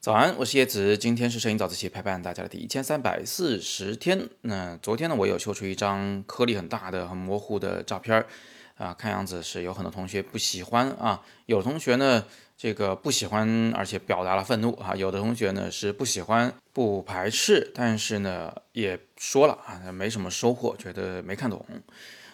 早安，我是叶子，今天是摄影早自习陪伴大家的第一千三百四十天。那昨天呢，我有修出一张颗粒很大的、很模糊的照片儿，啊，看样子是有很多同学不喜欢啊。有同学呢，这个不喜欢，而且表达了愤怒啊。有的同学呢是不喜欢、不排斥，但是呢也说了啊，没什么收获，觉得没看懂。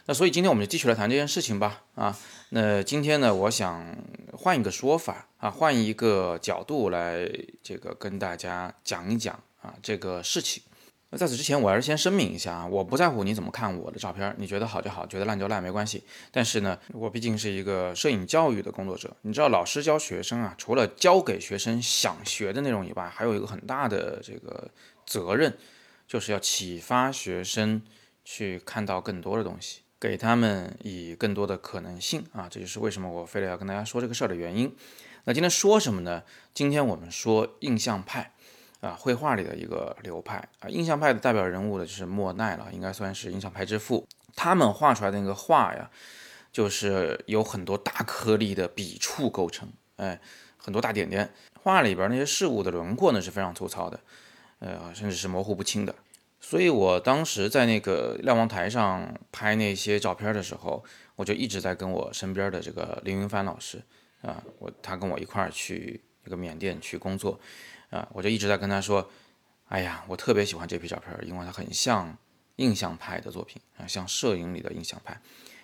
那所以今天我们就继续来谈这件事情吧。啊，那今天呢，我想换一个说法啊，换一个角度来这个跟大家讲一讲啊这个事情。那在此之前，我还是先声明一下啊，我不在乎你怎么看我的照片，你觉得好就好，觉得烂就烂没关系。但是呢，我毕竟是一个摄影教育的工作者，你知道，老师教学生啊，除了教给学生想学的内容以外，还有一个很大的这个责任，就是要启发学生去看到更多的东西。给他们以更多的可能性啊，这就是为什么我非得要跟大家说这个事儿的原因。那今天说什么呢？今天我们说印象派啊，绘画里的一个流派啊。印象派的代表人物呢，就是莫奈了，应该算是印象派之父。他们画出来的那个画呀，就是有很多大颗粒的笔触构成，哎，很多大点点。画里边那些事物的轮廓呢是非常粗糙的，呃，甚至是模糊不清的。所以我当时在那个瞭望台上拍那些照片的时候，我就一直在跟我身边的这个林云帆老师啊，我他跟我一块儿去那个缅甸去工作啊，我就一直在跟他说，哎呀，我特别喜欢这批照片，因为它很像印象派的作品啊，像摄影里的印象派，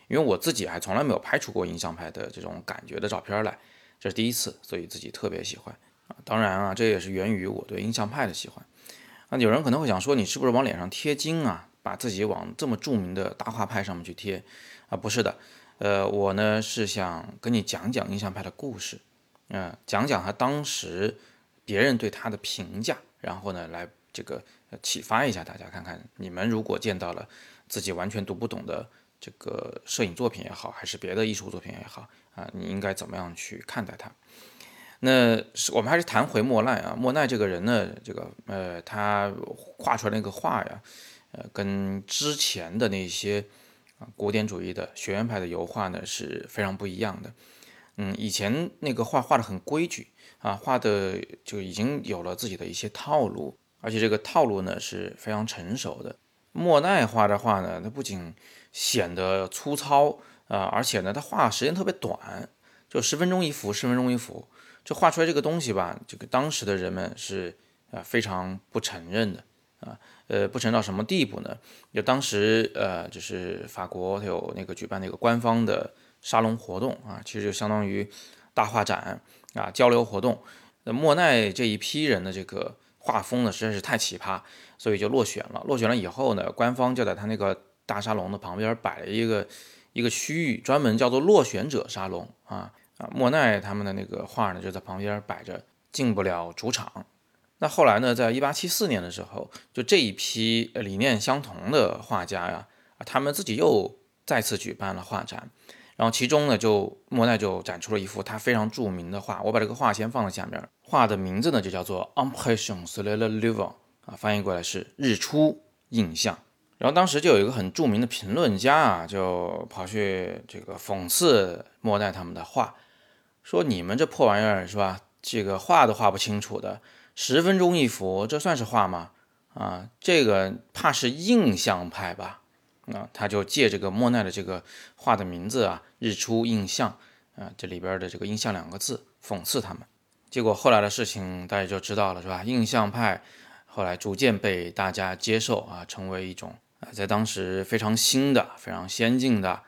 因为我自己还从来没有拍出过印象派的这种感觉的照片来，这是第一次，所以自己特别喜欢啊。当然啊，这也是源于我对印象派的喜欢。那有人可能会想说，你是不是往脸上贴金啊？把自己往这么著名的大画派上面去贴啊？不是的，呃，我呢是想跟你讲讲印象派的故事，嗯，讲讲他当时别人对他的评价，然后呢来这个启发一下大家，看看你们如果见到了自己完全读不懂的这个摄影作品也好，还是别的艺术作品也好啊，你应该怎么样去看待它？那是我们还是谈回莫奈啊，莫奈这个人呢，这个呃，他画出来那个画呀，呃，跟之前的那些啊古典主义的学院派的油画呢是非常不一样的。嗯，以前那个画画的很规矩啊，画的就已经有了自己的一些套路，而且这个套路呢是非常成熟的。莫奈画的画呢，它不仅显得粗糙啊，而且呢，他画时间特别短，就十分钟一幅，十分钟一幅。就画出来这个东西吧，这个当时的人们是啊非常不承认的啊，呃不承认到什么地步呢？就当时呃就是法国它有那个举办那个官方的沙龙活动啊，其实就相当于大画展啊交流活动。那莫奈这一批人的这个画风呢实在是太奇葩，所以就落选了。落选了以后呢，官方就在他那个大沙龙的旁边摆了一个一个区域，专门叫做落选者沙龙啊。啊，莫奈他们的那个画呢，就在旁边摆着，进不了主场。那后来呢，在一八七四年的时候，就这一批理念相同的画家呀，啊，他们自己又再次举办了画展。然后其中呢，就莫奈就展出了一幅他非常著名的画，我把这个画先放在下面。画的名字呢，就叫做 Impression sur le Levant，啊，翻译过来是日出印象。然后当时就有一个很著名的评论家啊，就跑去这个讽刺莫奈他们的画。说你们这破玩意儿是吧？这个画都画不清楚的，十分钟一幅，这算是画吗？啊，这个怕是印象派吧？啊，他就借这个莫奈的这个画的名字啊，“日出印象”啊，这里边的这个“印象”两个字，讽刺他们。结果后来的事情大家就知道了，是吧？印象派后来逐渐被大家接受啊，成为一种啊，在当时非常新的、非常先进的。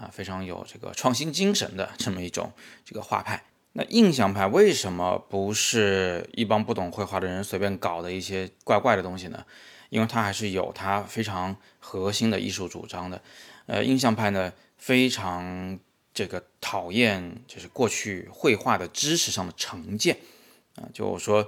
啊，非常有这个创新精神的这么一种这个画派。那印象派为什么不是一帮不懂绘画的人随便搞的一些怪怪的东西呢？因为它还是有它非常核心的艺术主张的。呃，印象派呢非常这个讨厌就是过去绘画的知识上的成见啊，就说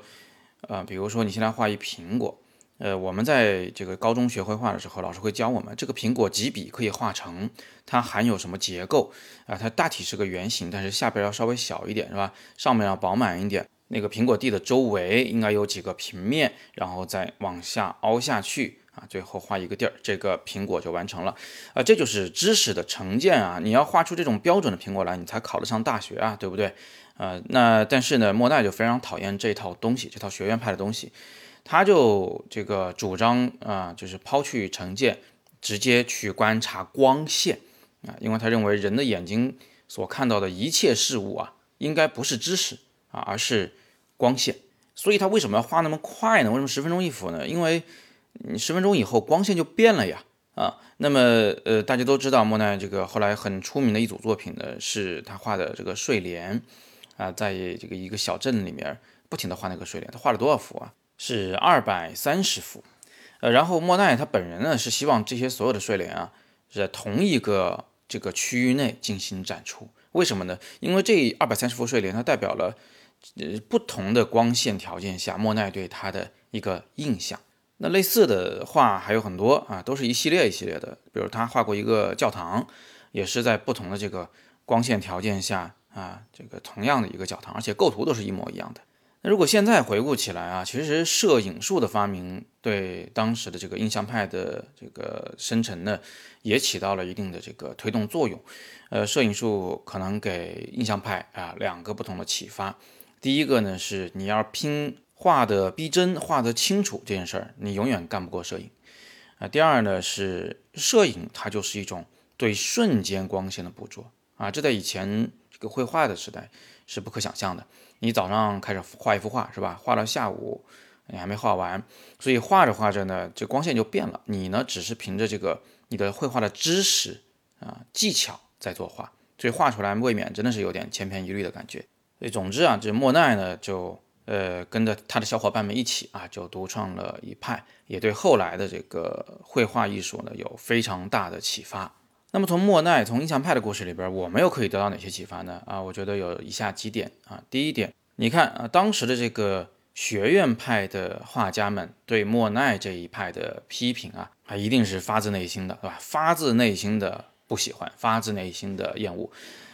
呃，比如说你现在画一苹果。呃，我们在这个高中学绘画的时候，老师会教我们，这个苹果几笔可以画成，它含有什么结构啊？它大体是个圆形，但是下边要稍微小一点，是吧？上面要饱满一点。那个苹果蒂的周围应该有几个平面，然后再往下凹下去啊，最后画一个地儿，这个苹果就完成了啊，这就是知识的成见啊！你要画出这种标准的苹果来，你才考得上大学啊，对不对？呃，那但是呢，莫奈就非常讨厌这套东西，这套学院派的东西，他就这个主张啊，就是抛去成见，直接去观察光线啊，因为他认为人的眼睛所看到的一切事物啊，应该不是知识啊，而是光线。所以他为什么要画那么快呢？为什么十分钟一幅呢？因为你十分钟以后光线就变了呀啊。那么呃，大家都知道莫奈这个后来很出名的一组作品呢，是他画的这个睡莲啊，在这个一个小镇里面不停的画那个睡莲。他画了多少幅啊？是二百三十幅。呃，然后莫奈他本人呢是希望这些所有的睡莲啊是在同一个这个区域内进行展出。为什么呢？因为这二百三十幅睡莲它代表了。呃，不同的光线条件下，莫奈对他的一个印象。那类似的画还有很多啊，都是一系列一系列的。比如他画过一个教堂，也是在不同的这个光线条件下啊，这个同样的一个教堂，而且构图都是一模一样的。那如果现在回顾起来啊，其实摄影术的发明对当时的这个印象派的这个生成呢，也起到了一定的这个推动作用。呃，摄影术可能给印象派啊两个不同的启发。第一个呢是你要拼画的逼真、画的清楚这件事儿，你永远干不过摄影啊。第二呢是摄影，它就是一种对瞬间光线的捕捉啊，这在以前这个绘画的时代是不可想象的。你早上开始画一幅画是吧？画到下午你还没画完，所以画着画着呢，这光线就变了。你呢只是凭着这个你的绘画的知识啊技巧在作画，所以画出来未免真的是有点千篇一律的感觉。所以总之啊，这莫奈呢，就呃跟着他的小伙伴们一起啊，就独创了一派，也对后来的这个绘画艺术呢有非常大的启发。那么从莫奈从印象派的故事里边，我们又可以得到哪些启发呢？啊，我觉得有以下几点啊。第一点，你看啊，当时的这个学院派的画家们对莫奈这一派的批评啊，啊一定是发自内心的，对吧？发自内心的不喜欢，发自内心的厌恶。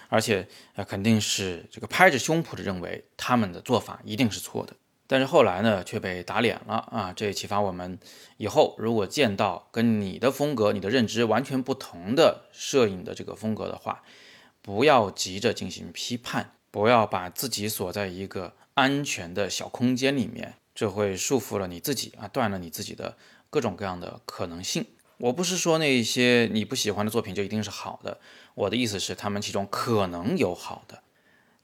而且，呃，肯定是这个拍着胸脯的认为他们的做法一定是错的。但是后来呢，却被打脸了啊！这也启发我们，以后如果见到跟你的风格、你的认知完全不同的摄影的这个风格的话，不要急着进行批判，不要把自己锁在一个安全的小空间里面，这会束缚了你自己啊，断了你自己的各种各样的可能性。我不是说那些你不喜欢的作品就一定是好的，我的意思是他们其中可能有好的。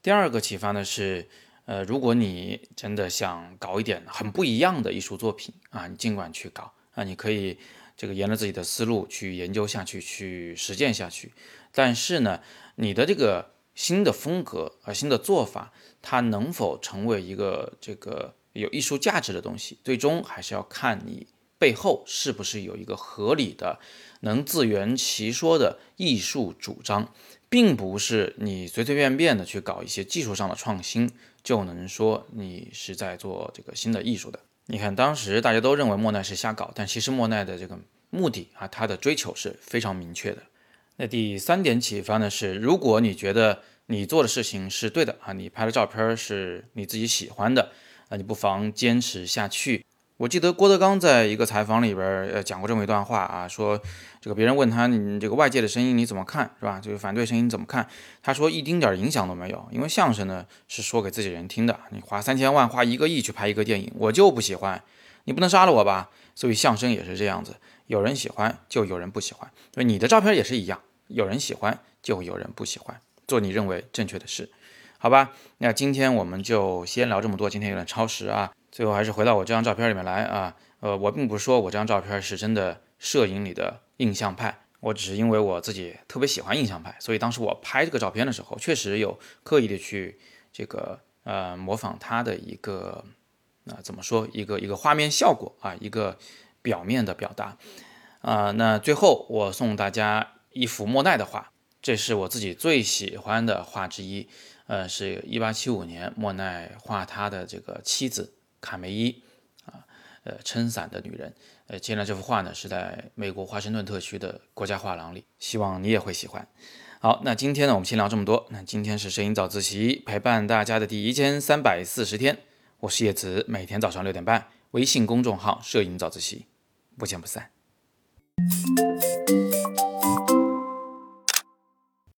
第二个启发呢是，呃，如果你真的想搞一点很不一样的艺术作品啊，你尽管去搞啊，你可以这个沿着自己的思路去研究下去，去实践下去。但是呢，你的这个新的风格啊，新的做法，它能否成为一个这个有艺术价值的东西，最终还是要看你。背后是不是有一个合理的、能自圆其说的艺术主张，并不是你随随便便的去搞一些技术上的创新就能说你是在做这个新的艺术的。你看，当时大家都认为莫奈是瞎搞，但其实莫奈的这个目的啊，他的追求是非常明确的。那第三点启发呢是，如果你觉得你做的事情是对的啊，你拍的照片是你自己喜欢的，那你不妨坚持下去。我记得郭德纲在一个采访里边呃讲过这么一段话啊，说这个别人问他你这个外界的声音你怎么看是吧？就是反对声音怎么看？他说一丁点影响都没有，因为相声呢是说给自己人听的。你花三千万花一个亿去拍一个电影，我就不喜欢，你不能杀了我吧？所以相声也是这样子，有人喜欢就有人不喜欢，所以你的照片也是一样，有人喜欢就有人不喜欢，做你认为正确的事，好吧？那今天我们就先聊这么多，今天有点超时啊。最后还是回到我这张照片里面来啊，呃，我并不是说我这张照片是真的摄影里的印象派，我只是因为我自己特别喜欢印象派，所以当时我拍这个照片的时候，确实有刻意的去这个呃模仿它的一个啊怎么说一个一个画面效果啊一个表面的表达啊，那最后我送大家一幅莫奈的画，这是我自己最喜欢的画之一，呃，是一八七五年莫奈画他的这个妻子。卡梅伊啊，呃，撑伞的女人，呃，接下来这幅画呢是在美国华盛顿特区的国家画廊里，希望你也会喜欢。好，那今天呢我们先聊这么多。那今天是摄影早自习陪伴大家的第一千三百四十天，我是叶子，每天早上六点半，微信公众号摄影早自习，不见不散。